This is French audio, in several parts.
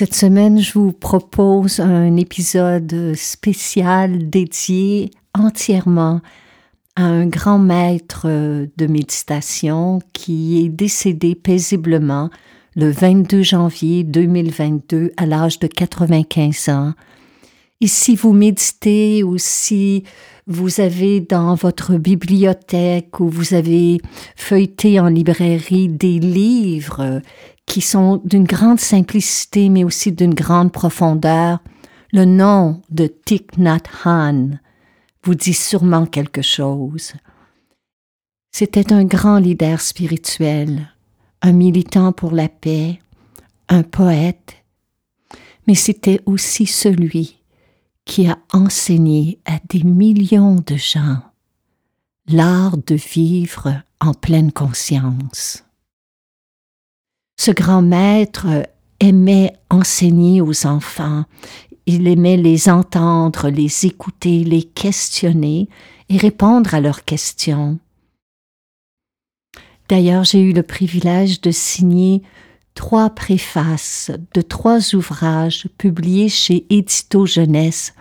Cette semaine, je vous propose un épisode spécial dédié entièrement à un grand maître de méditation qui est décédé paisiblement le 22 janvier 2022 à l'âge de 95 ans. Et si vous méditez ou si vous avez dans votre bibliothèque ou vous avez feuilleté en librairie des livres qui sont d'une grande simplicité mais aussi d'une grande profondeur, le nom de Thich Nhat Hanh vous dit sûrement quelque chose. C'était un grand leader spirituel, un militant pour la paix, un poète, mais c'était aussi celui qui a enseigné à des millions de gens l'art de vivre en pleine conscience. Ce grand maître aimait enseigner aux enfants, il aimait les entendre, les écouter, les questionner et répondre à leurs questions. D'ailleurs, j'ai eu le privilège de signer trois préfaces de trois ouvrages publiés chez Édito Jeunesse.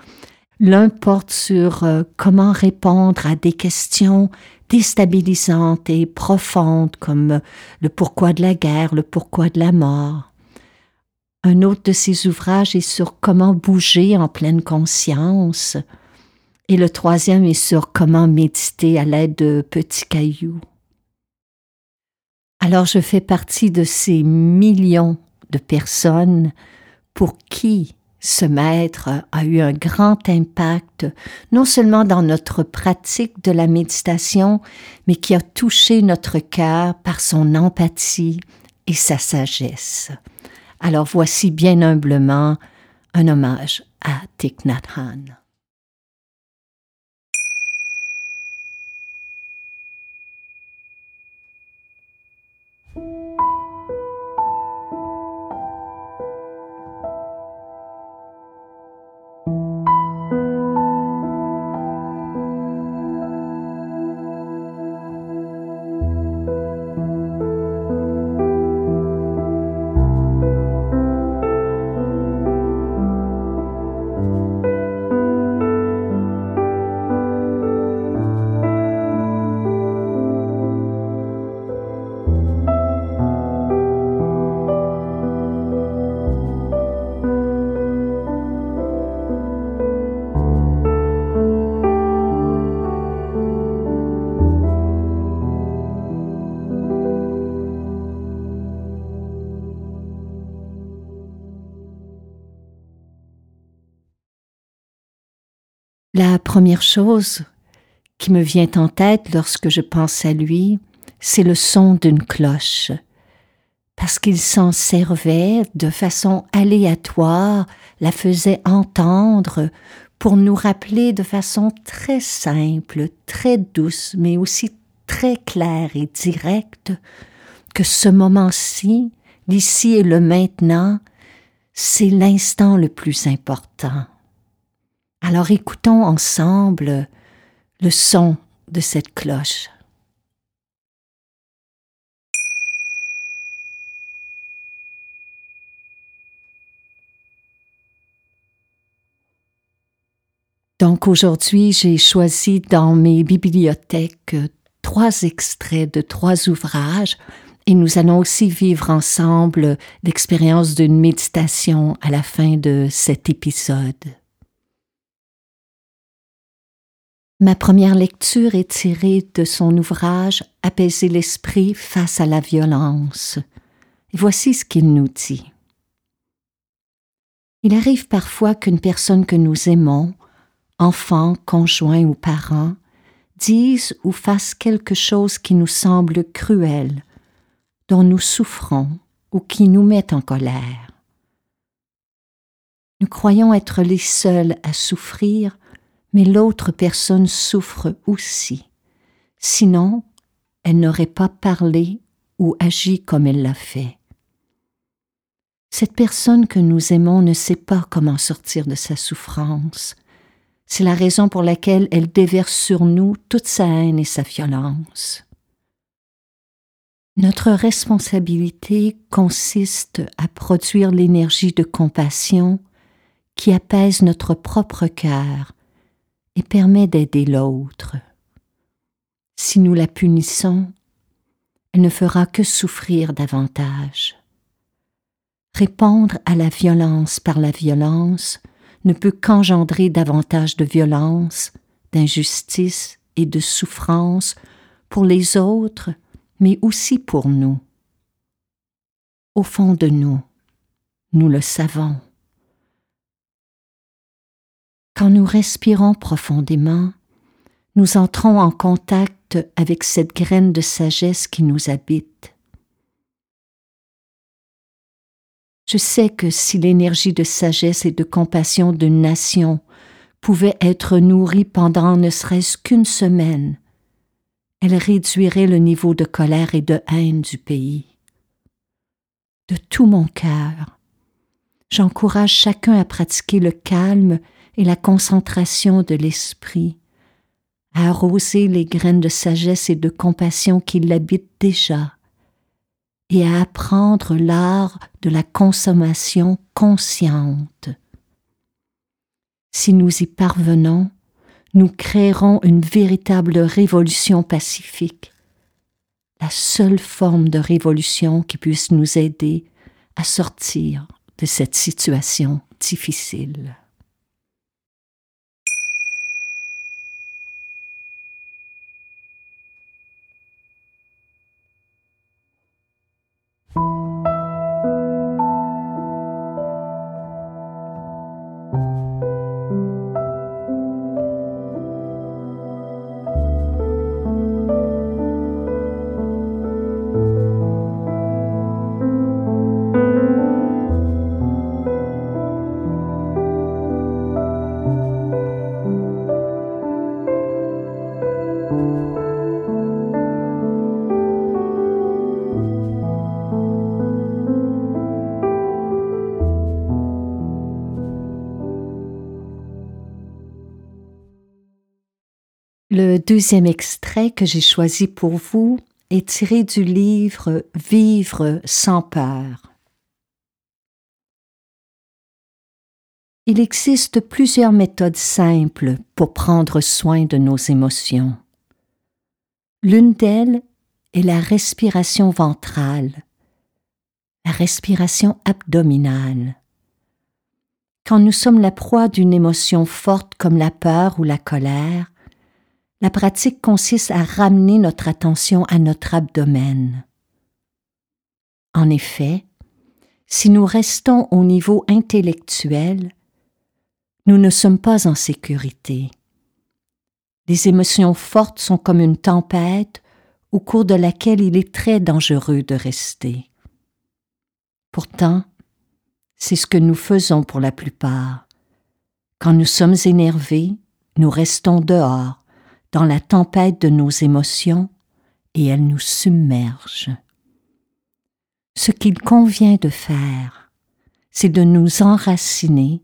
L'un porte sur euh, comment répondre à des questions déstabilisantes et profondes comme le pourquoi de la guerre, le pourquoi de la mort. Un autre de ses ouvrages est sur comment bouger en pleine conscience. Et le troisième est sur comment méditer à l'aide de petits cailloux. Alors je fais partie de ces millions de personnes pour qui ce maître a eu un grand impact, non seulement dans notre pratique de la méditation, mais qui a touché notre cœur par son empathie et sa sagesse. Alors voici bien humblement un hommage à Thich Nhat Hanh. Première chose qui me vient en tête lorsque je pense à lui, c'est le son d'une cloche, parce qu'il s'en servait de façon aléatoire, la faisait entendre pour nous rappeler de façon très simple, très douce, mais aussi très claire et directe, que ce moment-ci, l'ici et le maintenant, c'est l'instant le plus important. Alors écoutons ensemble le son de cette cloche. Donc aujourd'hui, j'ai choisi dans mes bibliothèques trois extraits de trois ouvrages et nous allons aussi vivre ensemble l'expérience d'une méditation à la fin de cet épisode. Ma première lecture est tirée de son ouvrage Apaiser l'esprit face à la violence. Et voici ce qu'il nous dit. Il arrive parfois qu'une personne que nous aimons, enfant, conjoint ou parent, dise ou fasse quelque chose qui nous semble cruel, dont nous souffrons ou qui nous met en colère. Nous croyons être les seuls à souffrir mais l'autre personne souffre aussi. Sinon, elle n'aurait pas parlé ou agi comme elle l'a fait. Cette personne que nous aimons ne sait pas comment sortir de sa souffrance. C'est la raison pour laquelle elle déverse sur nous toute sa haine et sa violence. Notre responsabilité consiste à produire l'énergie de compassion qui apaise notre propre cœur et permet d'aider l'autre. Si nous la punissons, elle ne fera que souffrir davantage. Répondre à la violence par la violence ne peut qu'engendrer davantage de violence, d'injustice et de souffrance pour les autres, mais aussi pour nous. Au fond de nous, nous le savons. Quand nous respirons profondément, nous entrons en contact avec cette graine de sagesse qui nous habite. Je sais que si l'énergie de sagesse et de compassion d'une nation pouvait être nourrie pendant ne serait-ce qu'une semaine, elle réduirait le niveau de colère et de haine du pays. De tout mon cœur, j'encourage chacun à pratiquer le calme et la concentration de l'esprit, à arroser les graines de sagesse et de compassion qui l'habitent déjà, et à apprendre l'art de la consommation consciente. Si nous y parvenons, nous créerons une véritable révolution pacifique, la seule forme de révolution qui puisse nous aider à sortir de cette situation difficile. Deuxième extrait que j'ai choisi pour vous est tiré du livre Vivre sans peur. Il existe plusieurs méthodes simples pour prendre soin de nos émotions. L'une d'elles est la respiration ventrale, la respiration abdominale. Quand nous sommes la proie d'une émotion forte comme la peur ou la colère, la pratique consiste à ramener notre attention à notre abdomen. En effet, si nous restons au niveau intellectuel, nous ne sommes pas en sécurité. Les émotions fortes sont comme une tempête au cours de laquelle il est très dangereux de rester. Pourtant, c'est ce que nous faisons pour la plupart. Quand nous sommes énervés, nous restons dehors dans la tempête de nos émotions et elles nous submergent. Ce qu'il convient de faire, c'est de nous enraciner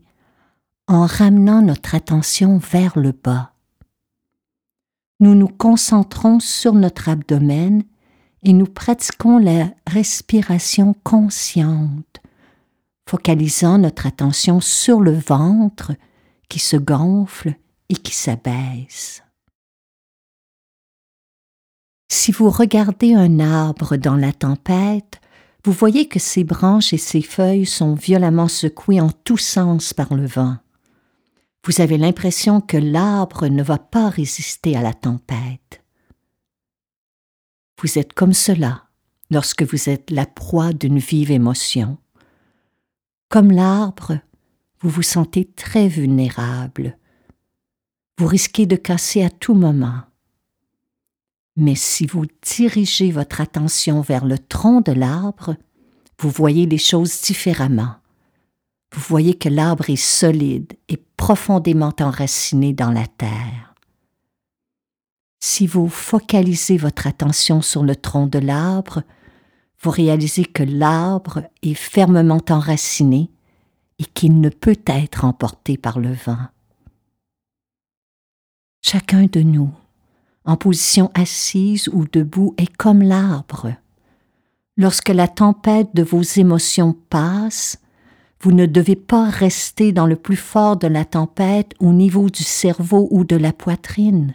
en ramenant notre attention vers le bas. Nous nous concentrons sur notre abdomen et nous pratiquons la respiration consciente, focalisant notre attention sur le ventre qui se gonfle et qui s'abaisse. Si vous regardez un arbre dans la tempête, vous voyez que ses branches et ses feuilles sont violemment secouées en tous sens par le vent. Vous avez l'impression que l'arbre ne va pas résister à la tempête. Vous êtes comme cela lorsque vous êtes la proie d'une vive émotion. Comme l'arbre, vous vous sentez très vulnérable. Vous risquez de casser à tout moment. Mais si vous dirigez votre attention vers le tronc de l'arbre, vous voyez les choses différemment. Vous voyez que l'arbre est solide et profondément enraciné dans la terre. Si vous focalisez votre attention sur le tronc de l'arbre, vous réalisez que l'arbre est fermement enraciné et qu'il ne peut être emporté par le vent. Chacun de nous en position assise ou debout, est comme l'arbre. Lorsque la tempête de vos émotions passe, vous ne devez pas rester dans le plus fort de la tempête au niveau du cerveau ou de la poitrine.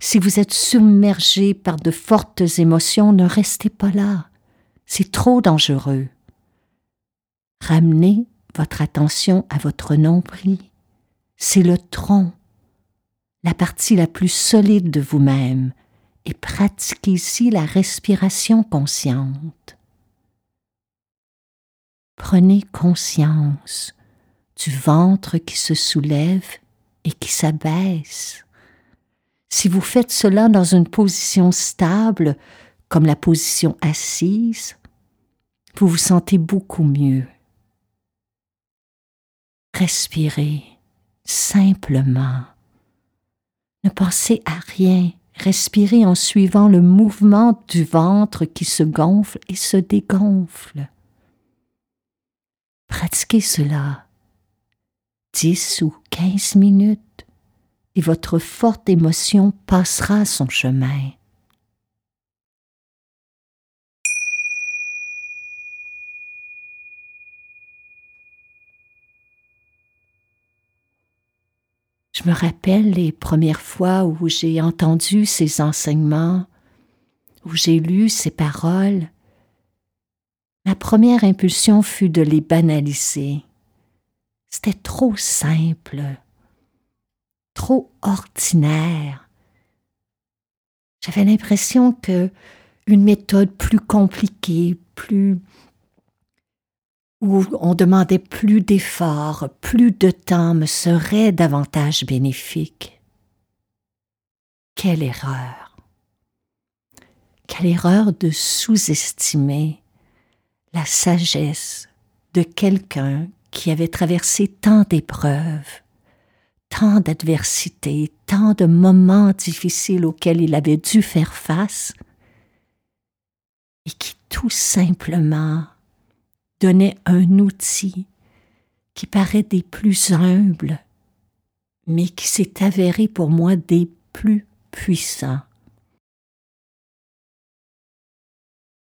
Si vous êtes submergé par de fortes émotions, ne restez pas là. C'est trop dangereux. Ramenez votre attention à votre nombril. C'est le tronc la partie la plus solide de vous-même et pratiquez ici la respiration consciente. Prenez conscience du ventre qui se soulève et qui s'abaisse. Si vous faites cela dans une position stable, comme la position assise, vous vous sentez beaucoup mieux. Respirez simplement. Ne pensez à rien, respirez en suivant le mouvement du ventre qui se gonfle et se dégonfle. Pratiquez cela dix ou quinze minutes et votre forte émotion passera son chemin. Je me rappelle les premières fois où j'ai entendu ces enseignements, où j'ai lu ces paroles. Ma première impulsion fut de les banaliser. C'était trop simple, trop ordinaire. J'avais l'impression que une méthode plus compliquée, plus où on demandait plus d'efforts, plus de temps me serait davantage bénéfique. Quelle erreur. Quelle erreur de sous-estimer la sagesse de quelqu'un qui avait traversé tant d'épreuves, tant d'adversités, tant de moments difficiles auxquels il avait dû faire face, et qui tout simplement donnait un outil qui paraît des plus humbles, mais qui s'est avéré pour moi des plus puissants.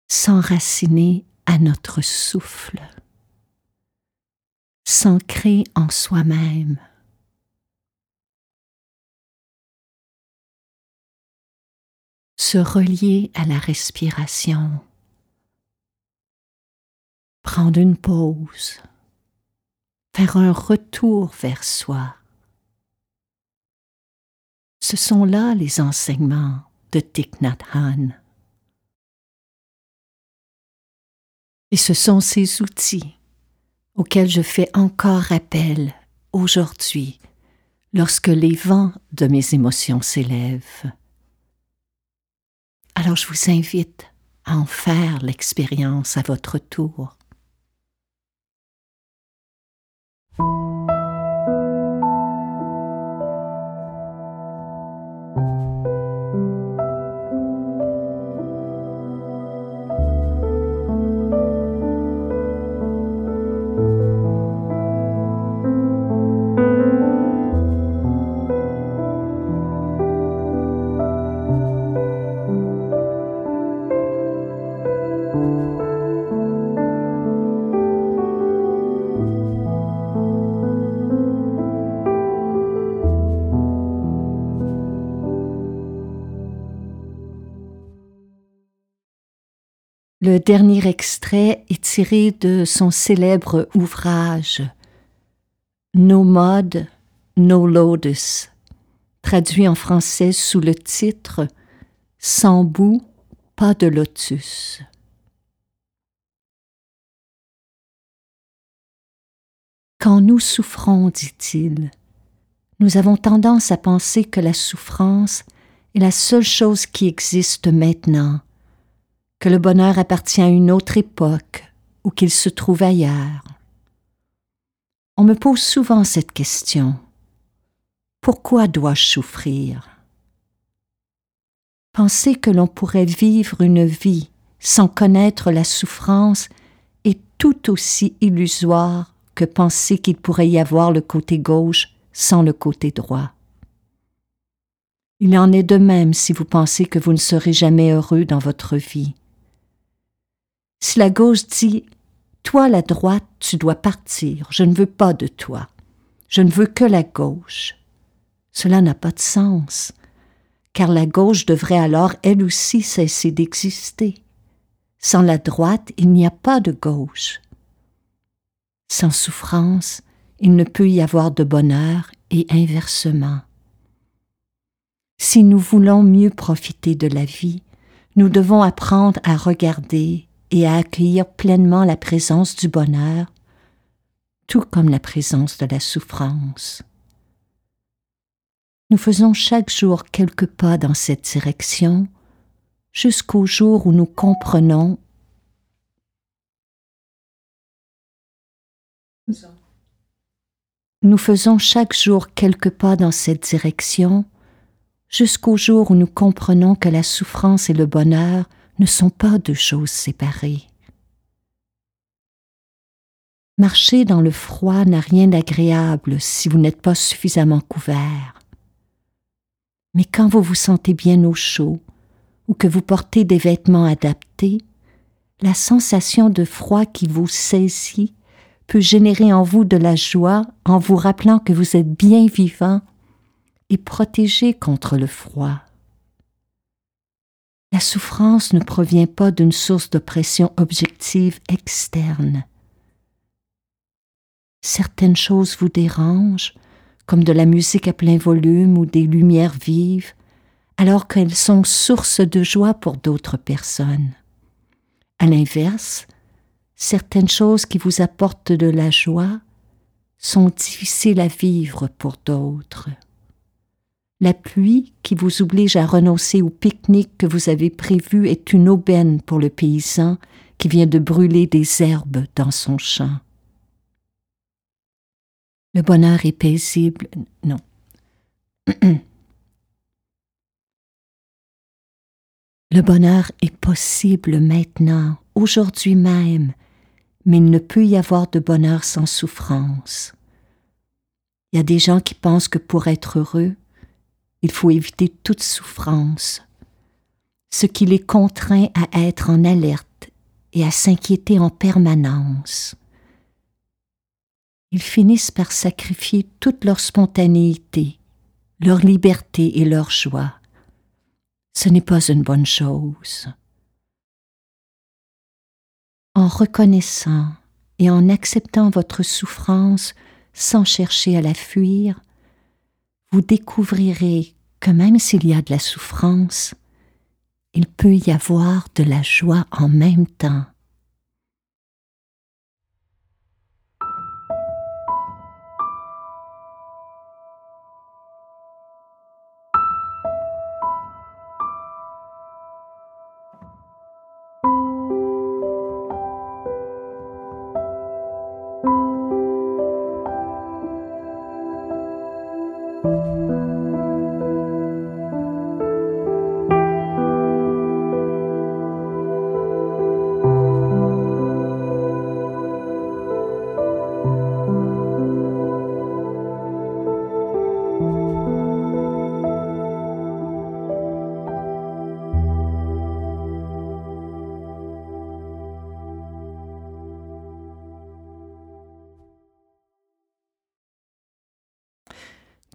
S'enraciner à notre souffle, s'ancrer en soi-même. se relier à la respiration prendre une pause, faire un retour vers soi. Ce sont là les enseignements de Thich Nhat Hanh. Et ce sont ces outils auxquels je fais encore appel aujourd'hui lorsque les vents de mes émotions s'élèvent. Alors je vous invite à en faire l'expérience à votre tour. Le dernier extrait est tiré de son célèbre ouvrage No Mud, No Lotus, traduit en français sous le titre Sans bout, pas de lotus. Quand nous souffrons, dit-il, nous avons tendance à penser que la souffrance est la seule chose qui existe maintenant que le bonheur appartient à une autre époque ou qu'il se trouve ailleurs. On me pose souvent cette question. Pourquoi dois-je souffrir? Penser que l'on pourrait vivre une vie sans connaître la souffrance est tout aussi illusoire que penser qu'il pourrait y avoir le côté gauche sans le côté droit. Il en est de même si vous pensez que vous ne serez jamais heureux dans votre vie. Si la gauche dit Toi, la droite, tu dois partir, je ne veux pas de toi, je ne veux que la gauche, cela n'a pas de sens, car la gauche devrait alors elle aussi cesser d'exister. Sans la droite, il n'y a pas de gauche. Sans souffrance, il ne peut y avoir de bonheur et inversement. Si nous voulons mieux profiter de la vie, nous devons apprendre à regarder et à accueillir pleinement la présence du bonheur, tout comme la présence de la souffrance. Nous faisons chaque jour quelques pas dans cette direction jusqu'au jour où nous comprenons Nous faisons chaque jour quelques pas dans cette direction jusqu'au jour où nous comprenons que la souffrance et le bonheur ne sont pas deux choses séparées. Marcher dans le froid n'a rien d'agréable si vous n'êtes pas suffisamment couvert. Mais quand vous vous sentez bien au chaud ou que vous portez des vêtements adaptés, la sensation de froid qui vous saisit peut générer en vous de la joie en vous rappelant que vous êtes bien vivant et protégé contre le froid. La souffrance ne provient pas d'une source d'oppression objective externe. Certaines choses vous dérangent, comme de la musique à plein volume ou des lumières vives, alors qu'elles sont source de joie pour d'autres personnes. À l'inverse, certaines choses qui vous apportent de la joie sont difficiles à vivre pour d'autres la pluie qui vous oblige à renoncer au pique-nique que vous avez prévu est une aubaine pour le paysan qui vient de brûler des herbes dans son champ. Le bonheur est paisible. Non. Le bonheur est possible maintenant, aujourd'hui même, mais il ne peut y avoir de bonheur sans souffrance. Il y a des gens qui pensent que pour être heureux, il faut éviter toute souffrance, ce qui les contraint à être en alerte et à s'inquiéter en permanence. Ils finissent par sacrifier toute leur spontanéité, leur liberté et leur joie. Ce n'est pas une bonne chose. En reconnaissant et en acceptant votre souffrance sans chercher à la fuir, vous découvrirez que même s'il y a de la souffrance, il peut y avoir de la joie en même temps.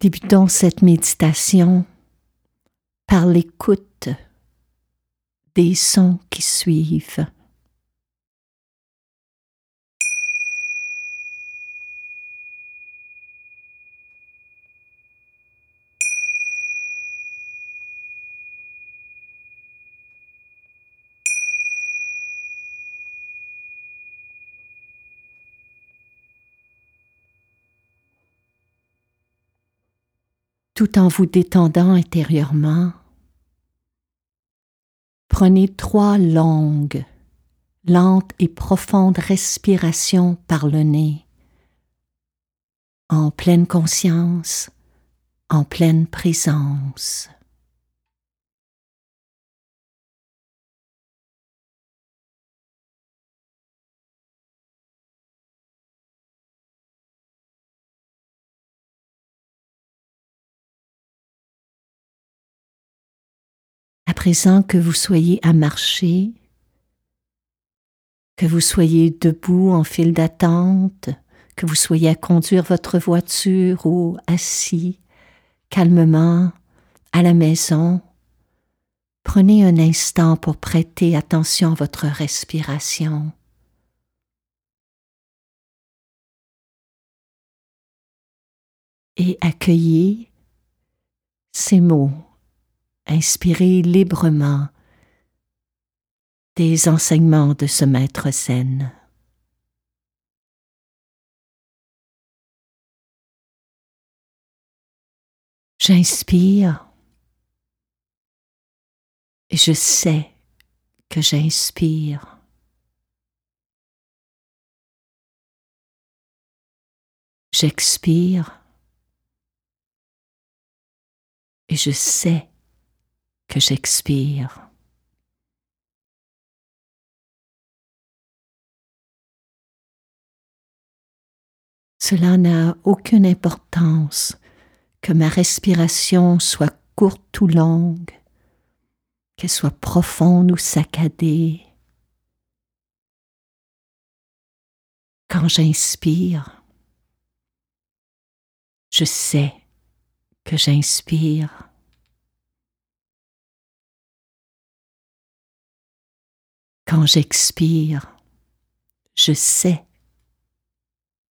Débutons cette méditation par l'écoute des sons qui suivent. Tout en vous détendant intérieurement, prenez trois longues, lentes et profondes respirations par le nez, en pleine conscience, en pleine présence. À présent que vous soyez à marcher, que vous soyez debout en file d'attente, que vous soyez à conduire votre voiture ou assis calmement à la maison, prenez un instant pour prêter attention à votre respiration. Et accueillez ces mots inspirez librement des enseignements de ce maître zen. J'inspire et je sais que j'inspire. J'expire et je sais que j'expire. Cela n'a aucune importance que ma respiration soit courte ou longue, qu'elle soit profonde ou saccadée. Quand j'inspire, je sais que j'inspire. Quand j'expire, je sais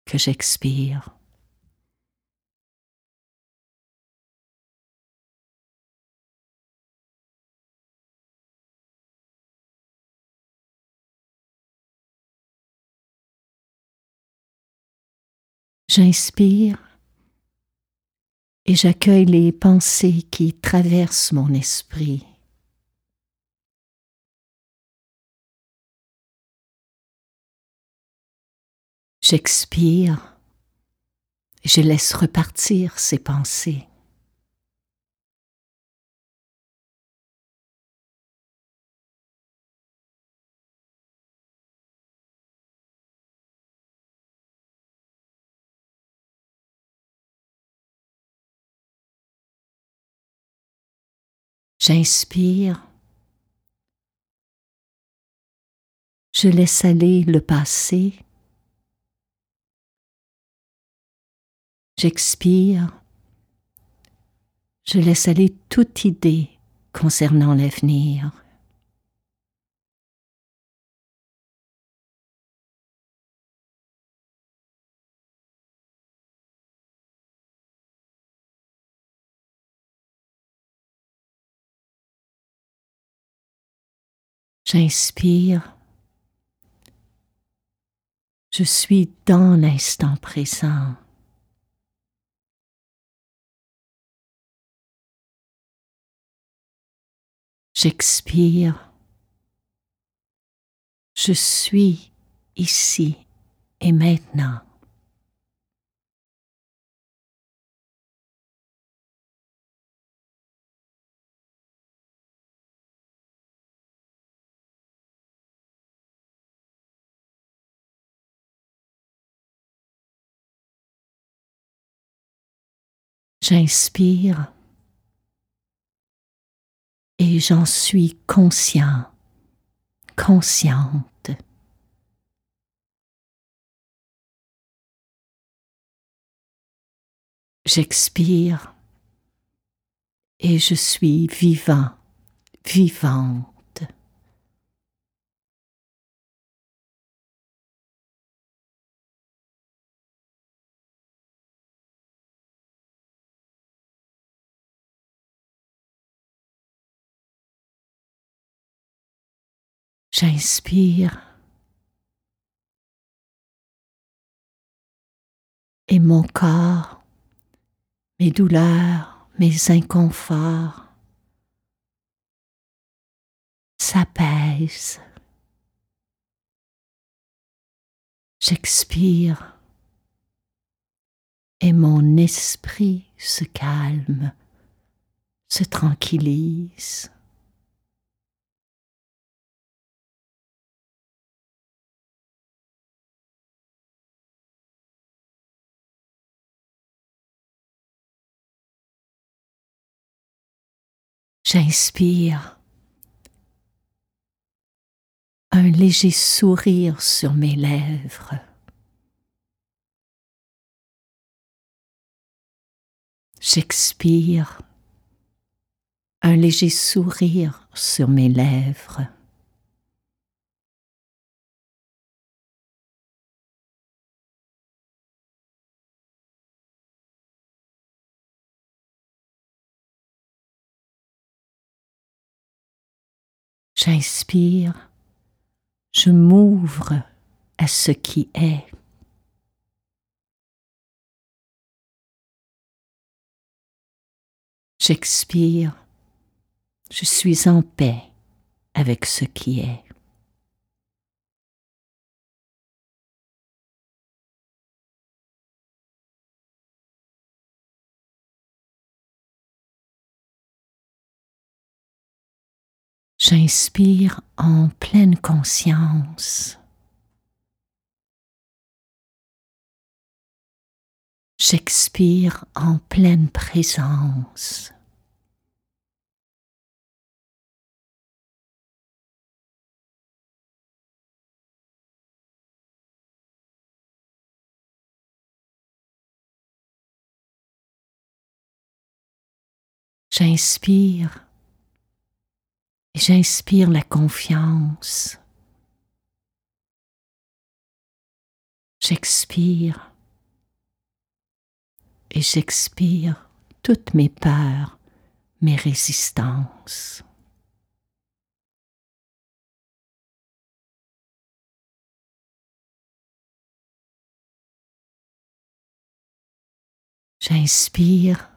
que j'expire. J'inspire et j'accueille les pensées qui traversent mon esprit. J'expire je laisse repartir ces pensées. J'inspire. Je laisse aller le passé. J'expire. Je laisse aller toute idée concernant l'avenir. J'inspire. Je suis dans l'instant présent. J'expire. Je suis ici et maintenant. J'inspire et j'en suis conscient, consciente. J'expire et je suis vivant, vivante. J'inspire et mon corps, mes douleurs, mes inconforts s'apaisent. J'expire et mon esprit se calme, se tranquillise. J'inspire. Un léger sourire sur mes lèvres. J'expire. Un léger sourire sur mes lèvres. J'inspire, je m'ouvre à ce qui est. J'expire, je suis en paix avec ce qui est. J'inspire en pleine conscience. J'expire en pleine présence. J'inspire j'inspire la confiance. J'expire et j'expire toutes mes peurs, mes résistances. J'inspire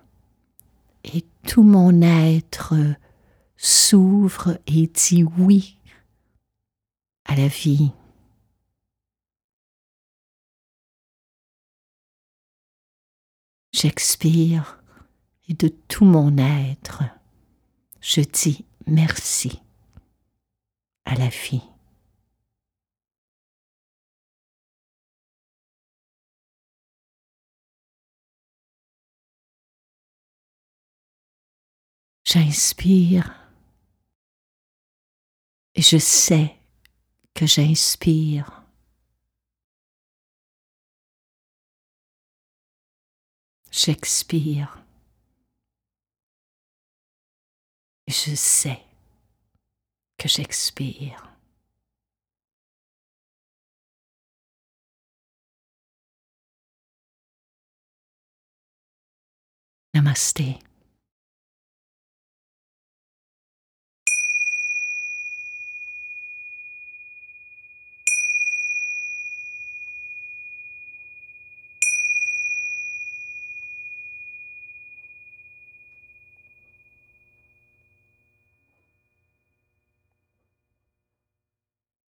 et tout mon être s'ouvre et dit oui à la vie. J'expire et de tout mon être, je dis merci à la vie. J'inspire et je sais que j'inspire. J'expire. Je sais que j'expire. Namaste.